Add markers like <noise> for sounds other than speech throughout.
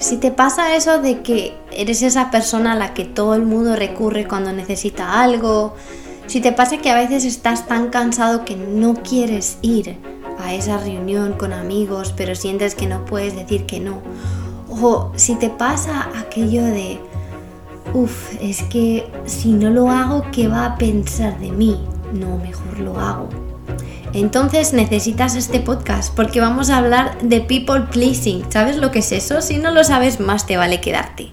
Si te pasa eso de que eres esa persona a la que todo el mundo recurre cuando necesita algo, si te pasa que a veces estás tan cansado que no quieres ir a esa reunión con amigos, pero sientes que no puedes decir que no, o si te pasa aquello de, uff, es que si no lo hago, ¿qué va a pensar de mí? No, mejor lo hago. Entonces necesitas este podcast porque vamos a hablar de people pleasing. ¿Sabes lo que es eso? Si no lo sabes, más te vale quedarte.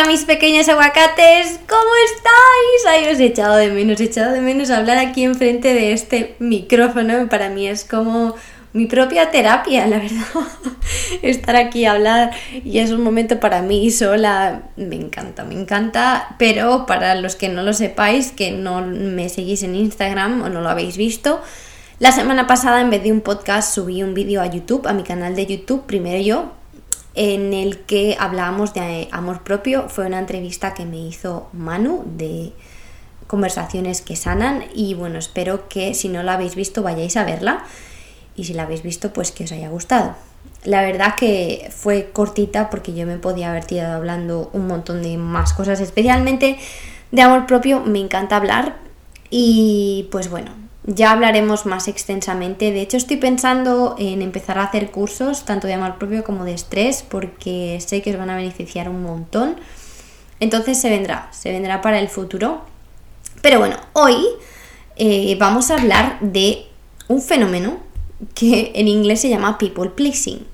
Hola mis pequeños aguacates, ¿cómo estáis? Ay, os he echado de menos, he echado de menos hablar aquí enfrente de este micrófono. Para mí es como mi propia terapia, la verdad. <laughs> Estar aquí a hablar y es un momento para mí sola, me encanta, me encanta, pero para los que no lo sepáis, que no me seguís en Instagram o no lo habéis visto, la semana pasada en vez de un podcast subí un vídeo a YouTube, a mi canal de YouTube, primero yo, en el que hablábamos de amor propio. Fue una entrevista que me hizo Manu de conversaciones que sanan y bueno, espero que si no la habéis visto vayáis a verla y si la habéis visto pues que os haya gustado. La verdad que fue cortita porque yo me podía haber tirado hablando un montón de más cosas, especialmente de amor propio, me encanta hablar y pues bueno, ya hablaremos más extensamente. De hecho, estoy pensando en empezar a hacer cursos tanto de amor propio como de estrés porque sé que os van a beneficiar un montón. Entonces se vendrá, se vendrá para el futuro. Pero bueno, hoy eh, vamos a hablar de un fenómeno que en inglés se llama people pleasing.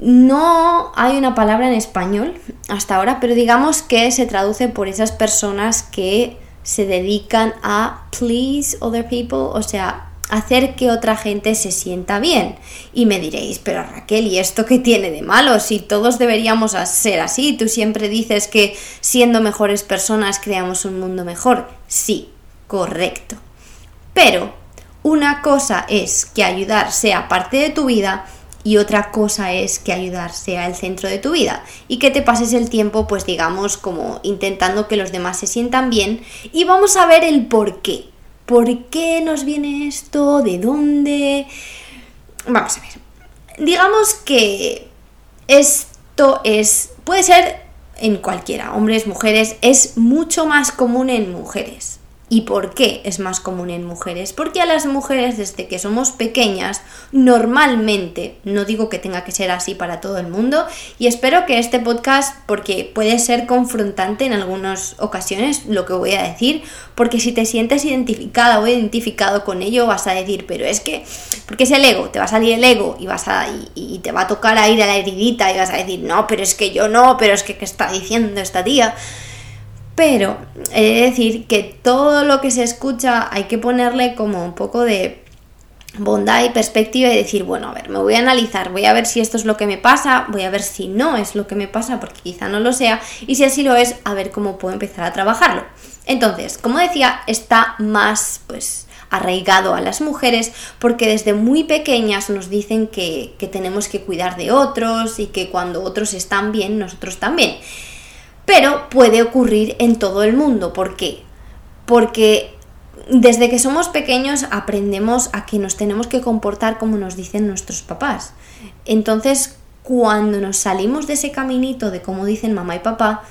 No hay una palabra en español hasta ahora, pero digamos que se traduce por esas personas que se dedican a please other people, o sea, hacer que otra gente se sienta bien. Y me diréis, pero Raquel, ¿y esto qué tiene de malo? Si todos deberíamos ser así, tú siempre dices que siendo mejores personas creamos un mundo mejor. Sí, correcto. Pero una cosa es que ayudar sea parte de tu vida y otra cosa es que ayudar sea el centro de tu vida y que te pases el tiempo pues digamos como intentando que los demás se sientan bien y vamos a ver el por qué. ¿Por qué nos viene esto? ¿De dónde? Vamos a ver. Digamos que esto es puede ser en cualquiera, hombres, mujeres, es mucho más común en mujeres. ¿Y por qué es más común en mujeres? Porque a las mujeres desde que somos pequeñas, normalmente, no digo que tenga que ser así para todo el mundo, y espero que este podcast, porque puede ser confrontante en algunas ocasiones lo que voy a decir, porque si te sientes identificada o identificado con ello vas a decir, pero es que, porque es el ego, te va a salir el ego y, vas a, y, te va a tocar a ir a la heridita y vas a decir, no, pero es que yo no, pero es que ¿qué está diciendo esta tía? Pero he de decir que todo lo que se escucha hay que ponerle como un poco de bondad y perspectiva y decir, bueno, a ver, me voy a analizar, voy a ver si esto es lo que me pasa, voy a ver si no es lo que me pasa, porque quizá no lo sea, y si así lo es, a ver cómo puedo empezar a trabajarlo. Entonces, como decía, está más, pues, arraigado a las mujeres porque desde muy pequeñas nos dicen que, que tenemos que cuidar de otros y que cuando otros están bien, nosotros también pero puede ocurrir en todo el mundo. ¿Por qué? Porque desde que somos pequeños aprendemos a que nos tenemos que comportar como nos dicen nuestros papás. Entonces, cuando nos salimos de ese caminito de como dicen mamá y papá,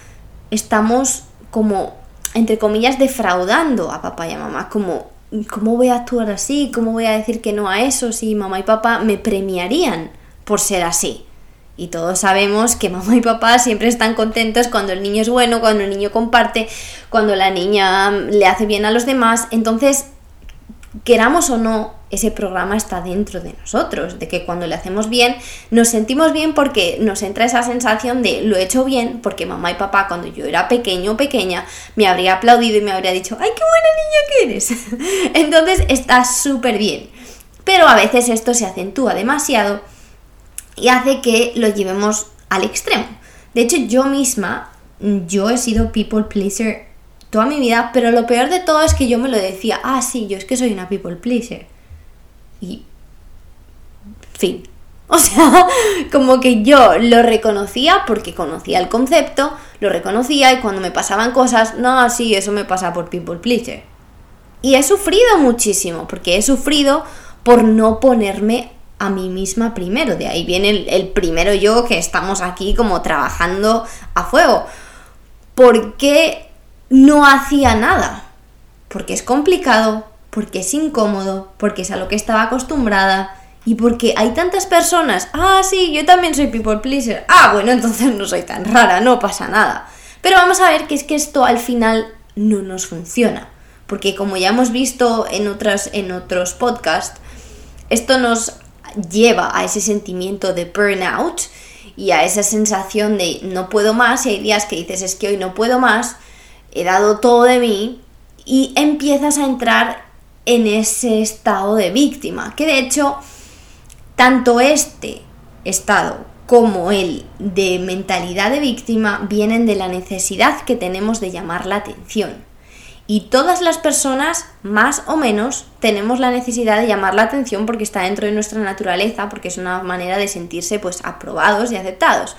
estamos como, entre comillas, defraudando a papá y a mamá, como, ¿cómo voy a actuar así? ¿Cómo voy a decir que no a eso si mamá y papá me premiarían por ser así? Y todos sabemos que mamá y papá siempre están contentos cuando el niño es bueno, cuando el niño comparte, cuando la niña le hace bien a los demás. Entonces, queramos o no, ese programa está dentro de nosotros, de que cuando le hacemos bien, nos sentimos bien porque nos entra esa sensación de lo he hecho bien, porque mamá y papá cuando yo era pequeño o pequeña me habría aplaudido y me habría dicho, ¡ay, qué buena niña que eres! <laughs> Entonces está súper bien. pero a veces esto se acentúa demasiado y hace que lo llevemos al extremo. De hecho, yo misma, yo he sido people pleaser toda mi vida, pero lo peor de todo es que yo me lo decía, ah, sí, yo es que soy una people pleaser. Y... Fin. <laughs> O sea, como que yo lo reconocía porque conocía el concepto, lo reconocía y cuando me pasaban cosas, no, sí, eso me pasa por people pleaser. Y he sufrido muchísimo, porque he sufrido por no ponerme a mí misma primero. De ahí viene el, primero yo que estamos aquí como trabajando a fuego. Porque no hacía nada. Porque es complicado, porque es incómodo, porque es a lo que estaba acostumbrada y porque hay tantas personas. Ah, sí, yo también soy people pleaser. Ah, bueno, entonces no soy tan rara, no pasa nada. Pero vamos a ver que es que esto al final no nos funciona. Porque como ya hemos visto en, otras, en otros podcasts, esto nos lleva a ese sentimiento de burnout y a esa sensación de no puedo más y hay días que dices es que hoy no puedo más he dado todo de mí y empiezas a entrar en ese estado de víctima, que de hecho tanto este estado como el de mentalidad de víctima vienen de la necesidad que tenemos de llamar la atención. Y todas las personas, más o menos, tenemos la necesidad de llamar la atención porque está dentro de nuestra naturaleza, porque es una manera de sentirse pues aprobados y aceptados.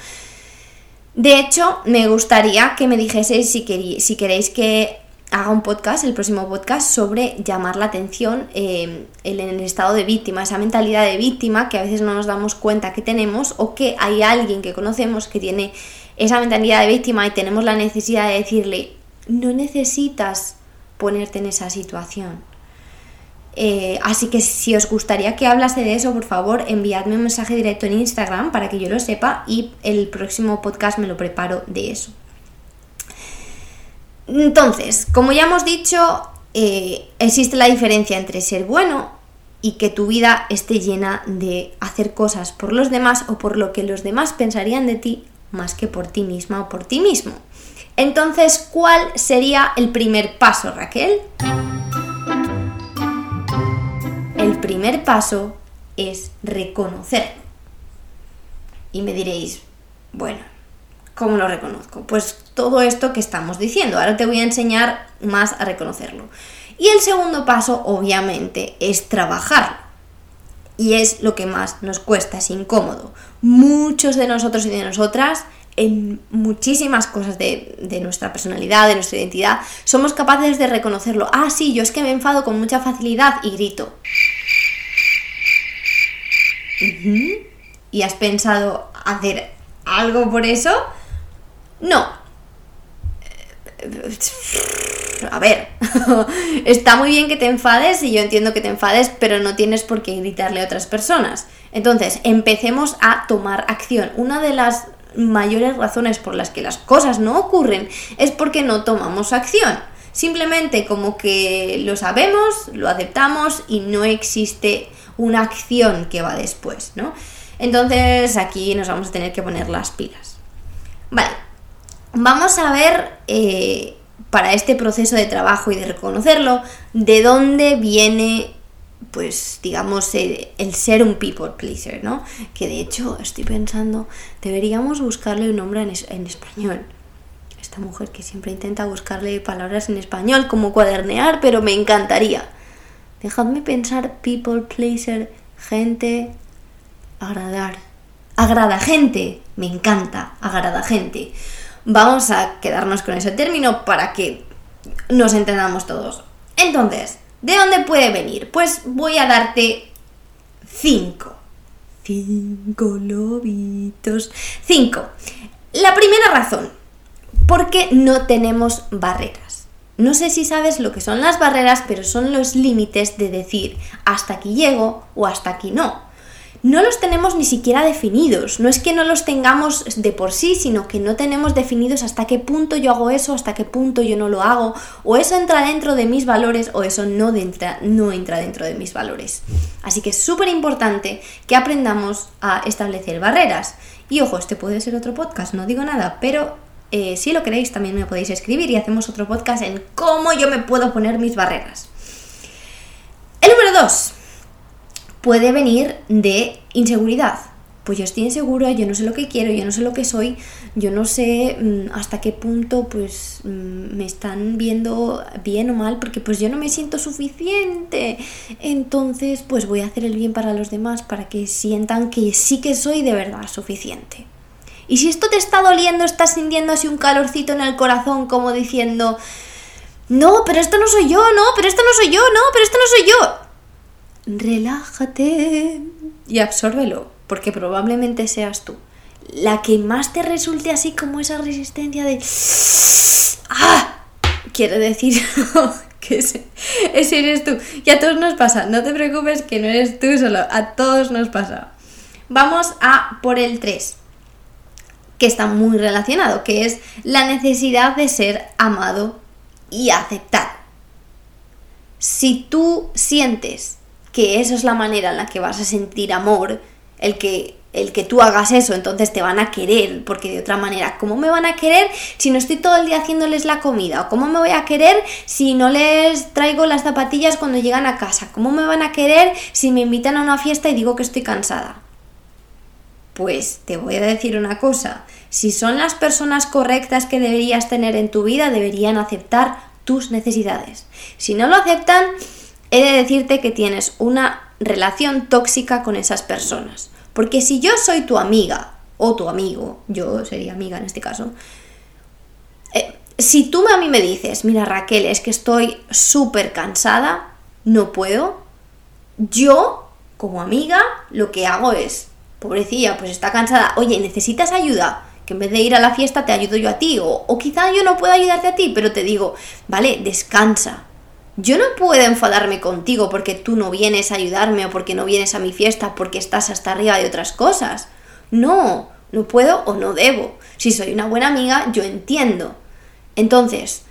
De hecho, me gustaría que me dijeseis si, si queréis que haga un podcast, el próximo podcast, sobre llamar la atención em, en el estado de víctima, esa mentalidad de víctima que a veces no nos damos cuenta que tenemos o que hay alguien que conocemos que tiene esa mentalidad de víctima y tenemos la necesidad de decirle, no necesitas ponerte en esa situación. Eh, así que si os gustaría que hablase de eso, por favor, enviadme un mensaje directo en Instagram para que yo lo sepa y el próximo podcast me lo preparo de eso. Entonces, como ya hemos dicho, eh, existe la diferencia entre ser bueno y que tu vida esté llena de hacer cosas por los demás o por lo que los demás pensarían de ti más que por ti misma o por ti mismo. Entonces, ¿cuál sería el primer paso, Raquel? el primer paso es reconocerlo. Y me diréis, bueno, ¿cómo lo reconozco? Pues todo esto que estamos diciendo. Ahora te voy a enseñar más a reconocerlo. Y el segundo paso, obviamente, es trabajarlo. Y es lo que más nos cuesta, es incómodo. Muchos de nosotros y de nosotras, en muchísimas cosas de, de, nuestra personalidad, de nuestra identidad, somos capaces de reconocerlo. Ah, sí, yo es que me enfado con mucha facilidad y grito. ¿Y has pensado hacer algo por eso? No. A ver, <laughs> está muy bien que te enfades y yo entiendo que te enfades, pero no tienes por qué gritarle a otras personas. Entonces, empecemos a tomar acción. Una de las mayores razones por las que las cosas no ocurren es porque no tomamos acción. Simplemente como que lo sabemos, lo aceptamos y no existe una acción que va después, ¿no? Entonces aquí nos vamos a tener que poner las pilas. Vale, vamos a ver eh, para este proceso de trabajo y de reconocerlo, de dónde viene, pues digamos, el, ser un people pleaser, ¿no? Que de hecho estoy pensando, deberíamos buscarle un nombre en, en español esta mujer que siempre intenta buscarle palabras en español como cuadernear, pero me encantaría. Dejadme pensar people, pleaser, gente, agradar. Agrada gente, me encanta, agrada gente. Vamos a quedarnos con ese término para que nos entendamos todos. Entonces, ¿de dónde puede venir? Pues voy a darte cinco. Cinco lobitos. Cinco. La primera razón, porque no tenemos barreras. No sé si sabes lo que son las barreras, pero son los límites de decir hasta aquí llego o hasta aquí no. No los tenemos ni siquiera definidos. No es que no los tengamos de por sí, sino que no tenemos definidos hasta qué punto yo hago eso, hasta qué punto yo no lo hago. O eso entra dentro de mis valores o eso no, entra, no entra dentro de mis valores. Así que es súper importante que aprendamos a establecer barreras. Y ojo, este puede ser otro podcast, no digo nada, pero eh, si lo queréis, también me podéis escribir y hacemos otro podcast en cómo yo me puedo poner mis barreras. El número 2. Puede venir de inseguridad. Pues yo estoy insegura, yo no sé lo que quiero, yo no sé lo que soy, yo no sé mm, hasta qué punto pues mm, me están viendo bien o mal, porque pues yo no me siento suficiente. Entonces pues voy a hacer el bien para los demás para que sientan que sí que soy de verdad suficiente. Y si esto te está doliendo, estás sintiendo así un calorcito en el corazón como diciendo, no, pero esto no soy yo, no, pero esto no soy yo, no, pero esto no soy yo relájate y absórbelo, porque probablemente seas tú. La que más te resulte así como esa resistencia de... ¡Ah! Quiere decir <laughs> que ese, eres tú. Y a todos nos pasa. No te preocupes que no eres tú solo. A todos nos pasa. Vamos a por el 3 que está muy relacionado, que es la necesidad de ser amado y aceptado. Si tú sientes que eso es la manera en la que vas a sentir amor, el que el que tú hagas eso, entonces te van a querer, porque de otra manera, ¿cómo me van a querer si no estoy todo el día haciéndoles la comida? ¿O cómo me voy a querer si no les traigo las zapatillas cuando llegan a casa? ¿Cómo me van a querer si me invitan a una fiesta y digo que estoy cansada? Pues te voy a decir una cosa, si son las personas correctas que deberías tener en tu vida, deberían aceptar tus necesidades. Si no lo aceptan, he de decirte que tienes una relación tóxica con esas personas. Porque si yo soy tu amiga o tu amigo, yo sería amiga en este caso, eh, si tú a mí me dices, mira Raquel, es que estoy súper cansada, no puedo, yo como amiga lo que hago es, pobrecilla, pues está cansada, oye, ¿necesitas ayuda? Que en vez de ir a la fiesta te ayudo yo a ti, o, o quizá yo no pueda ayudarte a ti, pero te digo, vale, descansa, yo no puedo enfadarme contigo porque tú no vienes a ayudarme o porque no vienes a mi fiesta porque estás hasta arriba de otras cosas. No, no puedo o no debo. Si soy una buena amiga, yo entiendo. Entonces,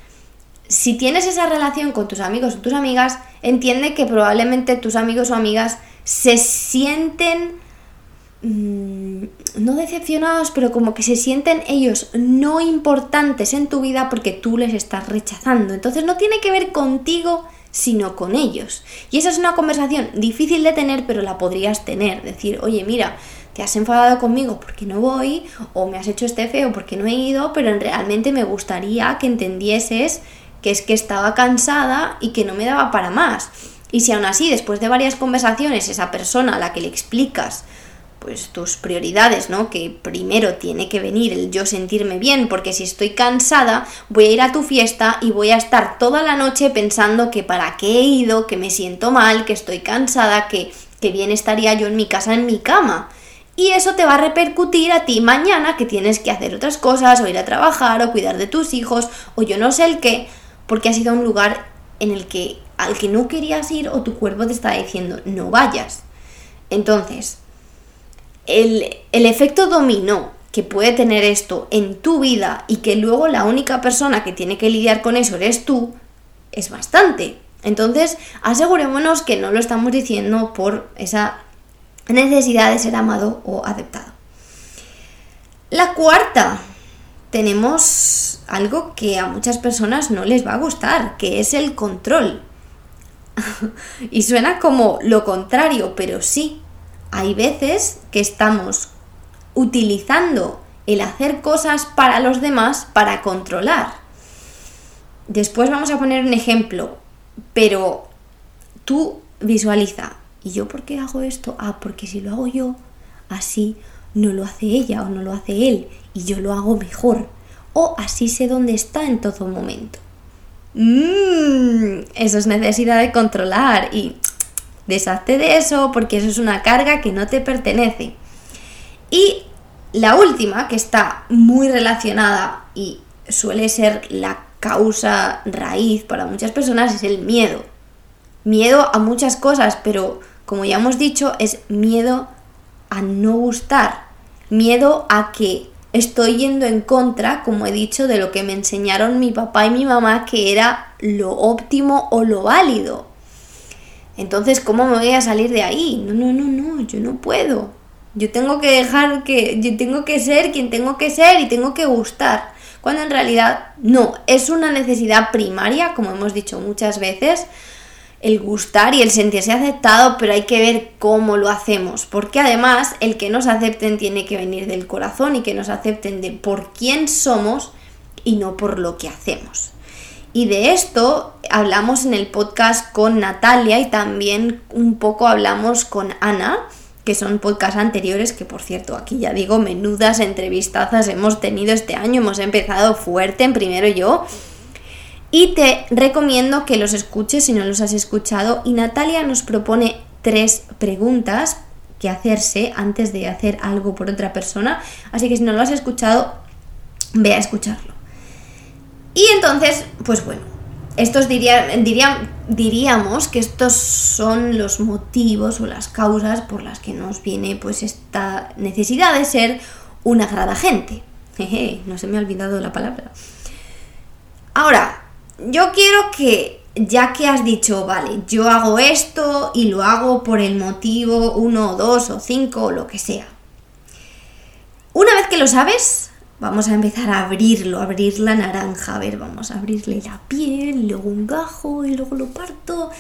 si tienes esa relación con tus amigos o tus amigas, entiende que probablemente tus amigos o amigas se sienten mm, no decepcionados, pero como que se sienten ellos no importantes en tu vida porque tú les estás rechazando. Entonces no tiene que ver contigo, sino con ellos. Y esa es una conversación difícil de tener, pero la podrías tener. Decir, oye, mira, te has enfadado conmigo porque no voy, o me has hecho este feo porque no he ido, pero realmente me gustaría que entendieses que es que estaba cansada y que no me daba para más. Y si aún así, después de varias conversaciones, esa persona a la que le explicas pues tus prioridades, ¿no? Que primero tiene que venir el yo sentirme bien, porque si estoy cansada, voy a ir a tu fiesta y voy a estar toda la noche pensando que para qué he ido, que me siento mal, que estoy cansada, que, que bien estaría yo en mi casa, en mi cama. Y eso te va a repercutir a ti mañana que tienes que hacer otras cosas, o ir a trabajar, o cuidar de tus hijos, o yo no sé el qué, porque has ido a un lugar en el que al que no querías ir o tu cuerpo te está diciendo no vayas. Entonces, el, efecto dominó que puede tener esto en tu vida y que luego la única persona que tiene que lidiar con eso eres tú, es bastante. Entonces, asegurémonos que no lo estamos diciendo por esa necesidad de ser amado o aceptado. La cuarta, tenemos algo que a muchas personas no les va a gustar, que es el control. <laughs> y suena como lo contrario, pero sí, hay veces que estamos utilizando el hacer cosas para los demás para controlar. Después vamos a poner un ejemplo, pero tú visualiza, ¿y yo por qué hago esto? Ah, porque si lo hago yo, así no lo hace ella o no lo hace él, y yo lo hago mejor. O así sé dónde está en todo momento. Mmm, eso es necesidad de controlar y Deshazte de eso porque eso es una carga que no te pertenece. Y la última, que está muy relacionada y suele ser la causa raíz para muchas personas, es el miedo. Miedo a muchas cosas, pero como ya hemos dicho, es miedo a no gustar. Miedo a que estoy yendo en contra, como he dicho, de lo que me enseñaron mi papá y mi mamá que era lo óptimo o lo válido. Entonces, ¿cómo me voy a salir de ahí? No, no, no, no, yo no puedo. Yo tengo que dejar que, yo tengo que ser quien tengo que ser y tengo que gustar. Cuando en realidad no, es una necesidad primaria, como hemos dicho muchas veces, el gustar y el sentirse aceptado, pero hay que ver cómo lo hacemos, porque además el que nos acepten tiene que venir del corazón y que nos acepten de por quién somos y no por lo que hacemos. Y de esto hablamos en el podcast con Natalia y también un poco hablamos con Ana, que son podcasts anteriores, que por cierto, aquí ya digo, menudas entrevistazas hemos tenido este año, hemos empezado fuerte en primero yo. Y te recomiendo que los escuches si no los has escuchado. Y Natalia nos propone tres preguntas que hacerse antes de hacer algo por otra persona. Así que si no lo has escuchado, ve a escucharlo. Y entonces, pues bueno, estos diría, diríamos que estos son los motivos o las causas por las que nos viene pues esta necesidad de ser una agrada gente. Jeje, no se me ha olvidado la palabra. Ahora, yo quiero que, ya que has dicho, vale, yo hago esto y lo hago por el motivo uno, dos o cinco o lo que sea. Una vez que lo sabes, vamos a empezar a abrirlo, a abrir la naranja. A ver, vamos a abrirle la piel, luego un gajo y luego lo parto.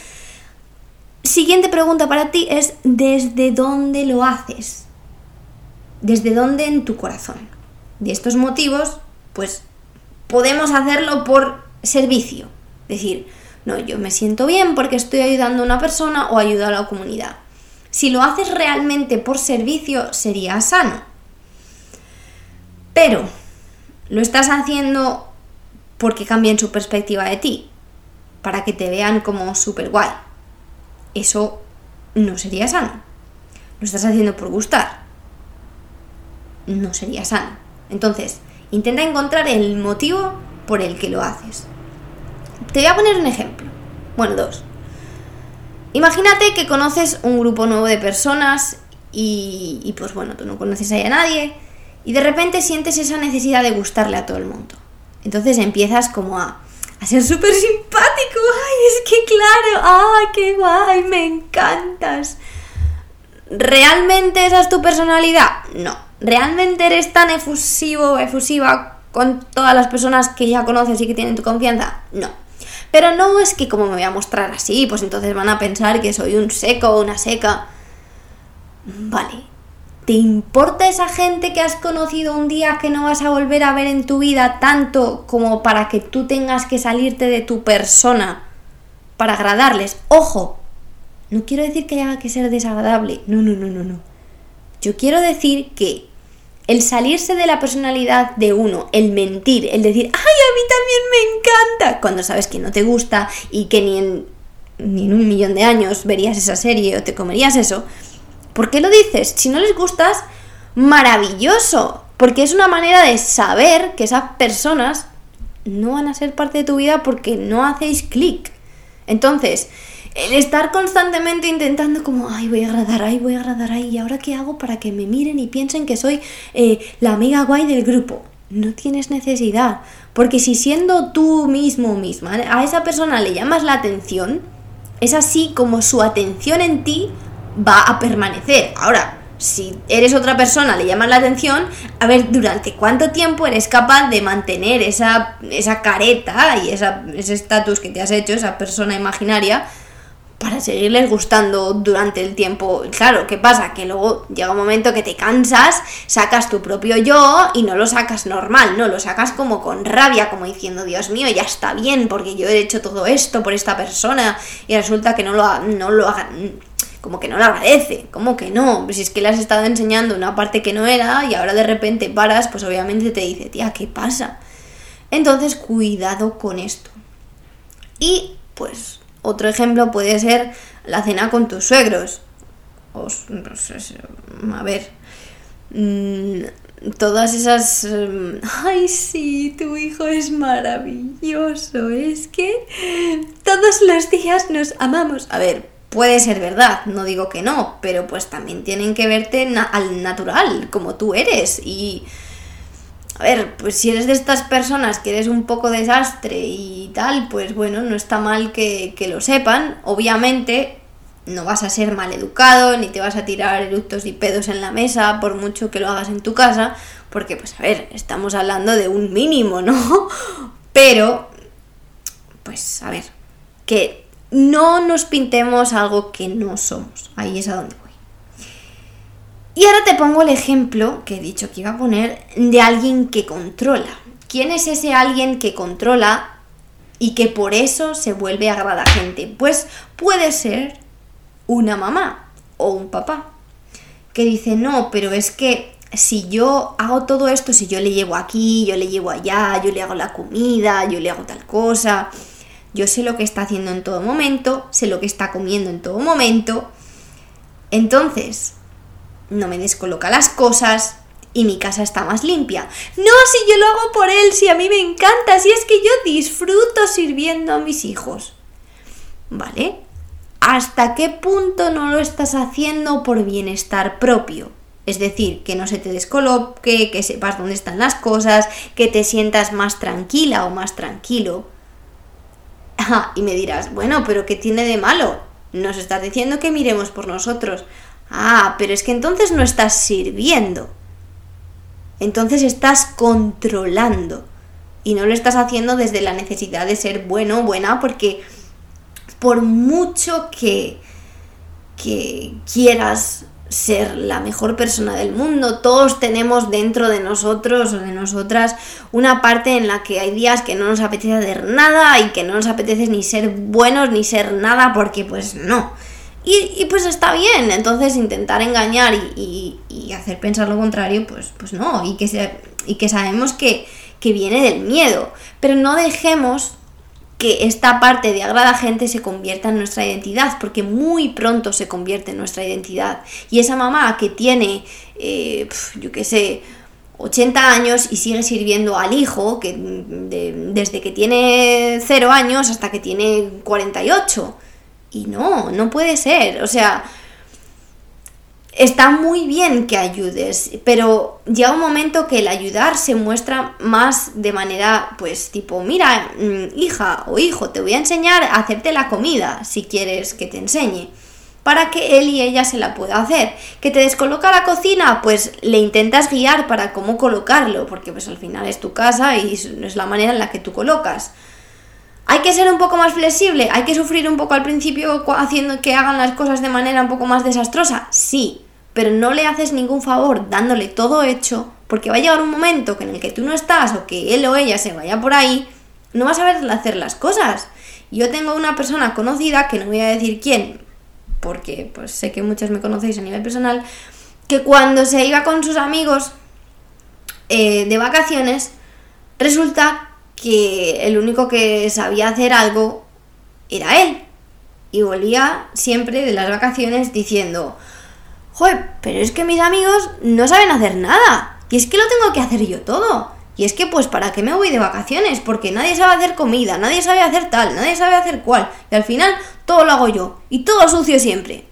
Siguiente pregunta para ti es, ¿desde dónde lo haces? ¿Desde dónde en tu corazón? De estos motivos, pues podemos hacerlo por servicio. Decir, no, yo me siento bien porque estoy ayudando a una persona o ayudo a la comunidad. Si lo haces realmente por servicio, sería sano. Pero, ¿lo estás haciendo porque cambien su perspectiva de ti? Para que te vean como super guay. Eso no sería sano. Lo estás haciendo por gustar. No sería sano. Entonces, intenta encontrar el motivo por el que lo haces. Te voy a poner un ejemplo. Bueno, dos. Imagínate que conoces un grupo nuevo de personas y, pues bueno, tú no conoces ahí a nadie y de repente sientes esa necesidad de gustarle a todo el mundo. Entonces empiezas como a, a ser súper simpático. ¡Ay, es que claro! ¡Ay, qué guay! ¡Me encantas! ¿Realmente esa es tu personalidad? No. ¿Realmente eres tan efusivo, efusiva con todas las personas que ya conoces y que tienen tu confianza? No. Pero no es que como me voy a mostrar así, pues entonces van a pensar que soy un seco o una seca. Vale. ¿Te importa esa gente que has conocido un día que no vas a volver a ver en tu vida tanto como para que tú tengas que salirte de tu persona para agradarles? Ojo, no quiero decir que haya que ser desagradable. No, no, no, no, no. Yo quiero decir que el salirse de la personalidad de uno, el mentir, el decir, ay, a mí también me encanta, cuando sabes que no te gusta y que ni en, ni en un millón de años verías esa serie o te comerías eso, ¿por qué lo dices? Si no les gustas, maravilloso, porque es una manera de saber que esas personas no van a ser parte de tu vida porque no hacéis clic. Entonces, el estar constantemente intentando como, ay, voy a agradar, ay, voy a agradar, ay, ¿y ahora qué hago para que me miren y piensen que soy eh, la amiga guay del grupo? No tienes necesidad, porque si siendo tú mismo misma a esa persona le llamas la atención, es así como su atención en ti va a permanecer. Ahora, si eres otra persona, le llamas la atención, a ver durante cuánto tiempo eres capaz de mantener esa, esa careta y esa, ese estatus que te has hecho, esa persona imaginaria, para seguirles gustando durante el tiempo. Claro, ¿qué pasa? Que luego llega un momento que te cansas, sacas tu propio yo y no lo sacas normal, no, lo sacas como con rabia, como diciendo, Dios mío, ya está bien, porque yo he hecho todo esto por esta persona y resulta que no lo, no lo como que no lo agradece, como que no, si es que le has estado enseñando una parte que no era y ahora de repente paras, pues obviamente te dice, tía, ¿qué pasa? Entonces, cuidado con esto. Y pues otro ejemplo puede ser la cena con tus suegros. a ver. Mm, todas esas... Mm, ay, sí, tu hijo es maravilloso. Es que todos los días nos amamos. A ver, puede ser verdad, no digo que no, pero pues también tienen que verte al natural, como tú eres. Y a ver, pues si eres de estas personas que eres un poco desastre y tal, pues bueno, no está mal que, lo sepan. Obviamente no vas a ser mal educado, ni te vas a tirar eructos y pedos en la mesa, por mucho que lo hagas en tu casa, porque pues a ver, estamos hablando de un mínimo, ¿no? <laughs> Pero, pues a ver, que no nos pintemos algo que no somos. Ahí es a donde voy. Y ahora te pongo el ejemplo que he dicho que iba a poner de alguien que controla. ¿Quién es ese alguien que controla y que por eso se vuelve gente? Pues puede ser una mamá o un papá que dice, no, pero es que si yo hago todo esto, si yo le llevo aquí, yo le llevo allá, yo le hago la comida, yo le hago tal cosa, yo sé lo que está haciendo en todo momento, sé lo que está comiendo en todo momento, entonces no me descoloca las cosas y mi casa está más limpia. No, si yo lo hago por él, si a mí me encanta, si es que yo disfruto sirviendo a mis hijos. ¿Vale? ¿Hasta qué punto no lo estás haciendo por bienestar propio? Es decir, que no se te descoloque, que sepas dónde están las cosas, que te sientas más tranquila o más tranquilo. Y me dirás, bueno, pero ¿qué tiene de malo? Nos estás diciendo que miremos por nosotros. Ah, pero es que entonces no estás sirviendo. Entonces estás controlando. Y no lo estás haciendo desde la necesidad de ser bueno o buena, porque por mucho que, que quieras ser la mejor persona del mundo. Todos tenemos dentro de nosotros o de nosotras una parte en la que hay días que no nos apetece hacer nada y que no nos apetece ni ser buenos ni ser nada porque pues no. Y, pues está bien, entonces intentar engañar y, hacer pensar lo contrario, pues, pues no, y que, y que sabemos que, que viene del miedo. Pero no dejemos que esta parte de agrada gente se convierta en nuestra identidad, porque muy pronto se convierte en nuestra identidad. Y esa mamá que tiene, eh, yo qué sé, 80 años y sigue sirviendo al hijo, que desde que tiene 0 años hasta que tiene 48. Y no, no puede ser. O sea, está muy bien que ayudes, pero llega un momento que el ayudar se muestra más de manera, pues tipo, mira, mm, hija o hijo, te voy a enseñar a hacerte la comida si quieres que te enseñe para que él y ella se la pueda hacer. ¿Que te descoloca la cocina? Pues le intentas guiar para cómo colocarlo, porque pues al final es tu casa y es la manera en la que tú colocas. Hay que ser un poco más flexible, hay que sufrir un poco al principio haciendo que hagan las cosas de manera un poco más desastrosa. Sí, pero no le haces ningún favor dándole todo hecho, porque va a llegar un momento en el que tú no estás o que él o ella se vaya por ahí, no vas a ver hacer las cosas. Yo tengo una persona conocida, que no voy a decir quién, porque pues sé que muchos me conocéis a nivel personal, que cuando se iba con sus amigos eh, de vacaciones, resulta que el único que sabía hacer algo era él. Y volvía siempre de las vacaciones diciendo, joder, pero es que mis amigos no saben hacer nada. Y es que lo tengo que hacer yo todo. Y es que pues para qué me voy de vacaciones, porque nadie sabe hacer comida, nadie sabe hacer tal, nadie sabe hacer cual. Y al final todo lo hago yo. Y todo sucio siempre.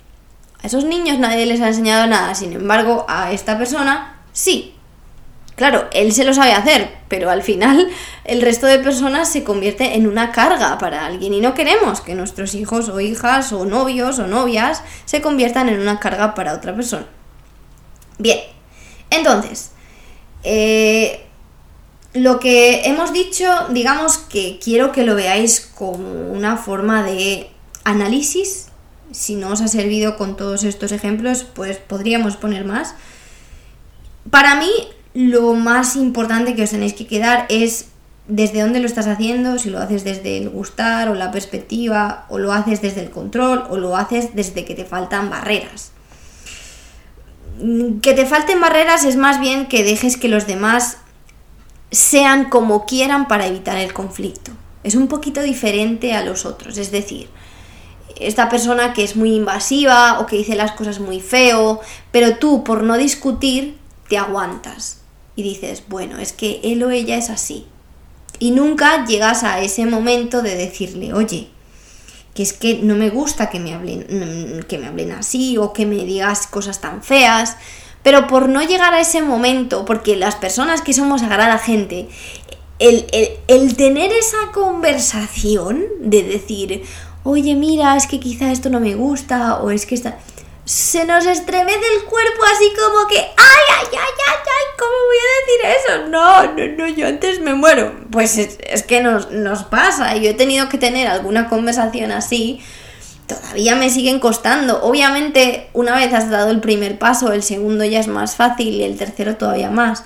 A esos niños nadie les ha enseñado nada, sin embargo a esta persona sí. Claro, él se lo sabe hacer, pero al final el resto de personas se convierte en una carga para alguien y no queremos que nuestros hijos o hijas o novios o novias se conviertan en una carga para otra persona. Bien, entonces, eh, lo que hemos dicho, digamos que quiero que lo veáis como una forma de análisis. Si no os ha servido con todos estos ejemplos, pues podríamos poner más. Para mí, lo más importante que os tenéis que quedar es desde dónde lo estás haciendo, si lo haces desde el gustar o la perspectiva, o lo haces desde el control, o lo haces desde que te faltan barreras. Que te falten barreras es más bien que dejes que los demás sean como quieran para evitar el conflicto. Es un poquito diferente a los otros, es decir, esta persona que es muy invasiva o que dice las cosas muy feo, pero tú por no discutir te aguantas y dices, bueno, es que él o ella es así. Y nunca llegas a ese momento de decirle, oye, que es que no me gusta que me hablen, mm, que me hablen así o que me digas cosas tan feas. Pero por no llegar a ese momento, porque las personas que somos agrada gente, el, el, el tener esa conversación de decir, oye, mira, es que quizá esto no me gusta, o es que está se nos estremece el cuerpo así como que, ay, ay, ay, ay, ay, ¿cómo voy a decir eso? no, no, no, yo antes me muero. Pues es, que nos, nos pasa. Yo he tenido que tener alguna conversación así. Todavía me siguen costando. Obviamente, una vez has dado el primer paso, el segundo ya es más fácil y el tercero todavía más.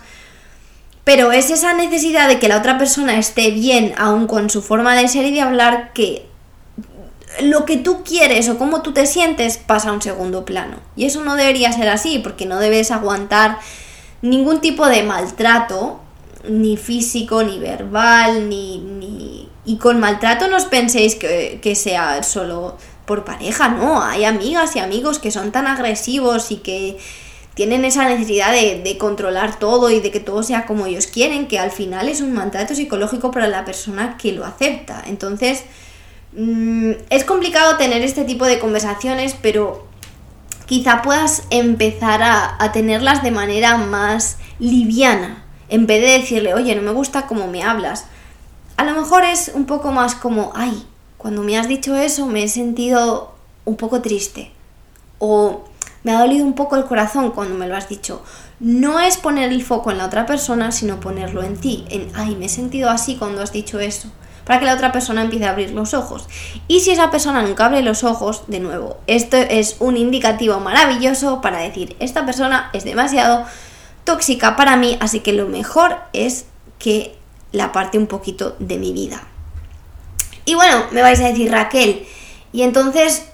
Pero es esa necesidad de que la otra persona esté bien, aún con su forma de ser y de hablar, que lo que tú quieres o cómo tú te sientes pasa a un segundo plano. Y eso no debería ser así, porque no debes aguantar ningún tipo de maltrato, ni físico, ni verbal, ni... ni... Y con maltrato no os penséis que, que sea solo por pareja, no, hay amigas y amigos que son tan agresivos y que tienen esa necesidad de, de, controlar todo y de que todo sea como ellos quieren, que al final es un maltrato psicológico para la persona que lo acepta. Entonces, Mm, es complicado tener este tipo de conversaciones, pero quizá puedas empezar a, tenerlas de manera más liviana. En vez de decirle, oye, no me gusta cómo me hablas. A lo mejor es un poco más como, ay, cuando me has dicho eso me he sentido un poco triste. O me ha dolido un poco el corazón cuando me lo has dicho. No es poner el foco en la otra persona, sino ponerlo en ti. En, ay, me he sentido así cuando has dicho eso para que la otra persona empiece a abrir los ojos. Y si esa persona nunca abre los ojos, de nuevo, esto es un indicativo maravilloso para decir, esta persona es demasiado tóxica para mí, así que lo mejor es que la aparte un poquito de mi vida. Y bueno, me vais a decir Raquel, y entonces,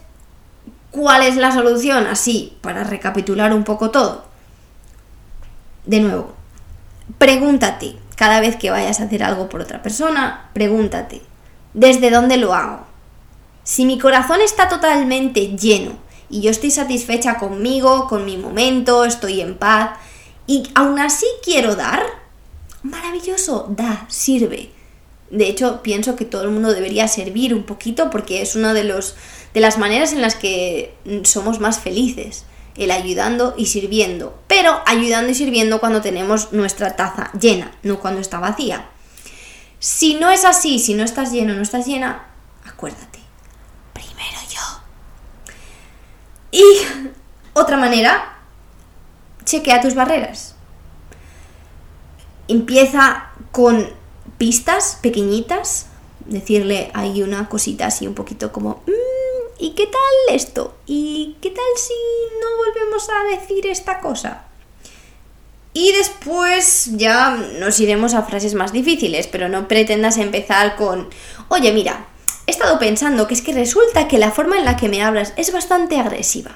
¿cuál es la solución? Así, para recapitular un poco todo. De nuevo, pregúntate, cada vez que vayas a hacer algo por otra persona, pregúntate, ¿desde dónde lo hago? Si mi corazón está totalmente lleno y yo estoy satisfecha conmigo, con mi momento, estoy en paz y aún así quiero dar, maravilloso, da, sirve. De hecho, pienso que todo el mundo debería servir un poquito porque es una de, los, de las maneras en las que somos más felices el ayudando y sirviendo, pero ayudando y sirviendo cuando tenemos nuestra taza llena, no cuando está vacía. Si no es así, si no estás lleno, no estás llena, acuérdate, primero yo. Y <laughs> otra manera, chequea tus barreras. Empieza con pistas pequeñitas, decirle hay una cosita así un poquito como... Mm, ¿y qué tal esto? ¿Y qué tal si no volvemos a decir esta cosa? Y después ya nos iremos a frases más difíciles, pero no pretendas empezar con, oye mira, he estado pensando que es que resulta que la forma en la que me hablas es bastante agresiva.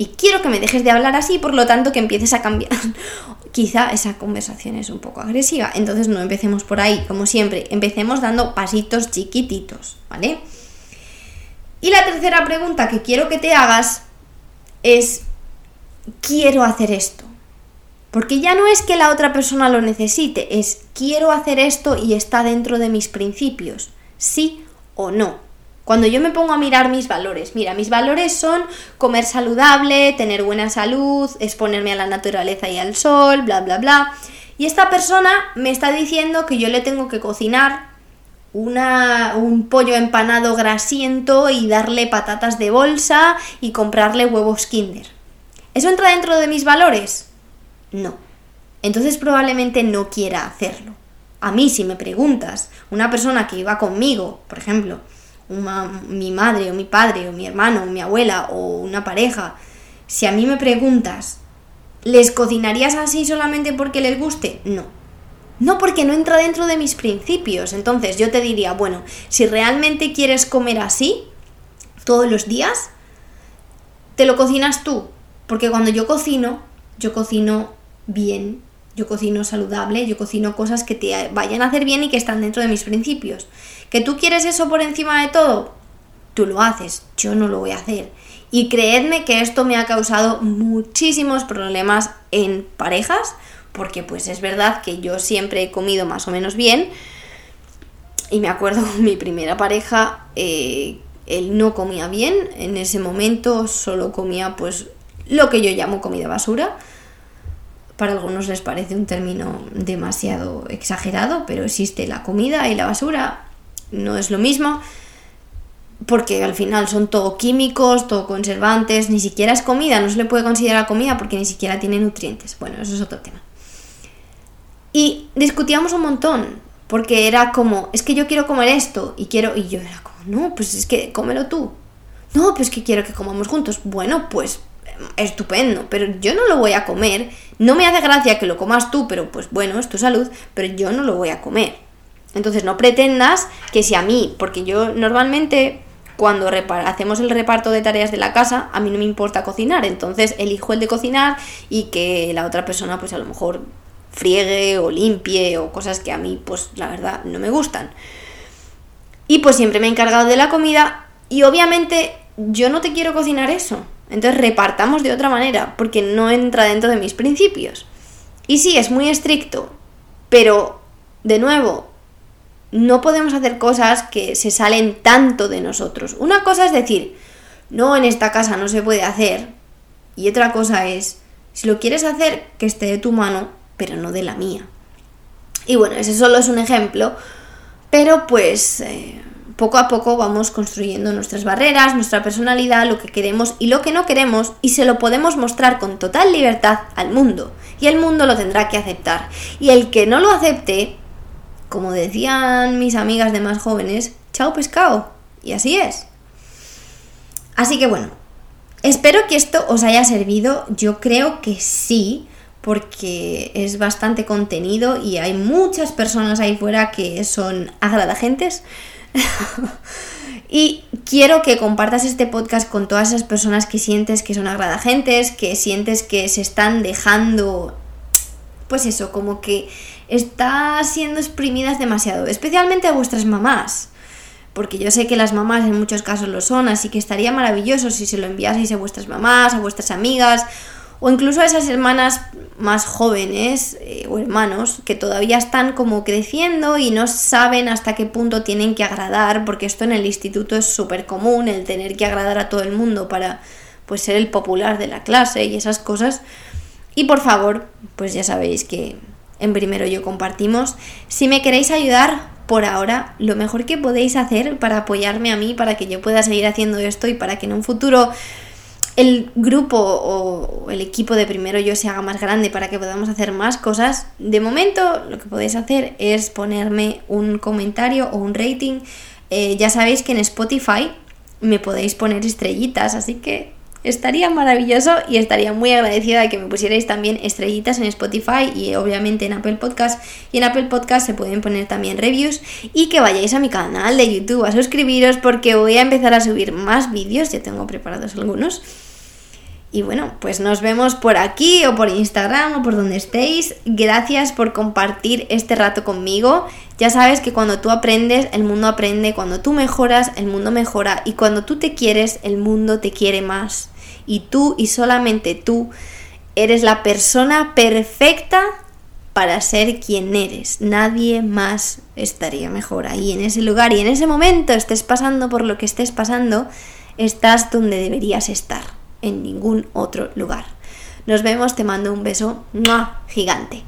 Y quiero que me dejes de hablar así, por lo tanto que empieces a cambiar. <laughs> Quizá esa conversación es un poco agresiva, entonces no empecemos por ahí, como siempre, empecemos dando pasitos chiquititos, ¿vale? Y la tercera pregunta que quiero que te hagas es, quiero hacer esto. Porque ya no es que la otra persona lo necesite, es quiero hacer esto y está dentro de mis principios, sí o no. Cuando yo me pongo a mirar mis valores, mira, mis valores son comer saludable, tener buena salud, exponerme a la naturaleza y al sol, bla, bla, bla. Y esta persona me está diciendo que yo le tengo que cocinar una, un pollo empanado grasiento y darle patatas de bolsa y comprarle huevos Kinder. ¿Eso entra dentro de mis valores? No. Entonces probablemente no quiera hacerlo. A mí, si me preguntas, una persona que iba conmigo, por ejemplo, mi madre o mi padre o mi hermano o mi abuela o una pareja, si a mí me preguntas, ¿les cocinarías así solamente porque les guste? No no, porque no entra dentro de mis principios. Entonces yo te diría, bueno, si realmente quieres comer así todos los días, te lo cocinas tú. Porque cuando yo cocino, yo cocino bien, yo cocino saludable, yo cocino cosas que te vayan a hacer bien y que están dentro de mis principios. ¿Que tú quieres eso por encima de todo? Tú lo haces, yo no lo voy a hacer. Y creedme que esto me ha causado muchísimos problemas en parejas porque pues es verdad que yo siempre he comido más o menos bien. Y me acuerdo <laughs> mi primera pareja, eh, él no comía bien, en ese momento solo comía pues lo que yo llamo comida basura. Para algunos les parece un término demasiado exagerado, pero existe la comida y la basura, no es lo mismo, porque al final son todo químicos, todo conservantes, ni siquiera es comida, no se le puede considerar comida porque ni siquiera tiene nutrientes. Bueno, eso es otro tema. Y discutíamos un montón, porque era como, es que yo quiero comer esto y quiero, y yo era como, no, pues es que cómelo tú. No, pues que quiero que comamos juntos. Bueno, pues estupendo, pero yo no lo voy a comer. No me hace gracia que lo comas tú, pero pues bueno, es tu salud, pero yo no lo voy a comer. Entonces no pretendas que si a mí, porque yo normalmente cuando hacemos el reparto de tareas de la casa, a mí no me importa cocinar, entonces elijo el de cocinar y que la otra persona pues a lo mejor friegue o limpie o cosas que a mí pues la verdad no me gustan. Y pues siempre me he encargado de la comida y obviamente yo no te quiero cocinar eso. Entonces repartamos de otra manera porque no entra dentro de mis principios. Y sí, es muy estricto, pero de nuevo, no podemos hacer cosas que se salen tanto de nosotros. Una cosa es decir, no, en esta casa no se puede hacer. Y otra cosa es, si lo quieres hacer, que esté de tu mano, pero no de la mía. Y bueno, ese solo es un ejemplo, pero pues eh, poco a poco vamos construyendo nuestras barreras, nuestra personalidad, lo que queremos y lo que no queremos, y se lo podemos mostrar con total libertad al mundo. Y el mundo lo tendrá que aceptar. Y el que no lo acepte, como decían mis amigas de más jóvenes, chao pescado. Y así es. Así que bueno, espero que esto os haya servido. Yo creo que sí, porque es bastante contenido y hay muchas personas ahí fuera que son agradagentes. <laughs> y quiero que compartas este podcast con todas esas personas que sientes que son agradagentes, que sientes que se están dejando, pues eso, como que está siendo exprimidas demasiado, especialmente a vuestras mamás. Porque yo sé que las mamás en muchos casos lo son, así que estaría maravilloso si se lo enviaseis a vuestras mamás, a vuestras amigas, o incluso a esas hermanas más jóvenes eh, o hermanos que todavía están como creciendo y no saben hasta qué punto tienen que agradar, porque esto en el instituto es súper común, el tener que agradar a todo el mundo para pues ser el popular de la clase y esas cosas. Y por favor, pues ya sabéis que en primero yo compartimos. Si me queréis ayudar por ahora, lo mejor que podéis hacer para apoyarme a mí, para que yo pueda seguir haciendo esto y para que en un futuro el grupo o el equipo de primero yo se haga más grande para que podamos hacer más cosas, de momento lo que podéis hacer es ponerme un comentario o un rating. Eh, ya sabéis que en Spotify me podéis poner estrellitas, así que estaría maravilloso y estaría muy agradecida de que me pusierais también estrellitas en Spotify y obviamente en Apple Podcast. Y en Apple Podcast se pueden poner también reviews y que vayáis a mi canal de YouTube a suscribiros porque voy a empezar a subir más vídeos, ya tengo preparados algunos. Y bueno, pues nos vemos por aquí o por Instagram o por donde estéis. Gracias por compartir este rato conmigo. Ya sabes que cuando tú aprendes, el mundo aprende. Cuando tú mejoras, el mundo mejora. Y cuando tú te quieres, el mundo te quiere más. Y tú y solamente tú eres la persona perfecta para ser quien eres. Nadie más estaría mejor ahí en ese lugar. Y en ese momento estés pasando por lo que estés pasando, estás donde deberías estar en ningún otro lugar. Nos vemos, te mando un beso gigante.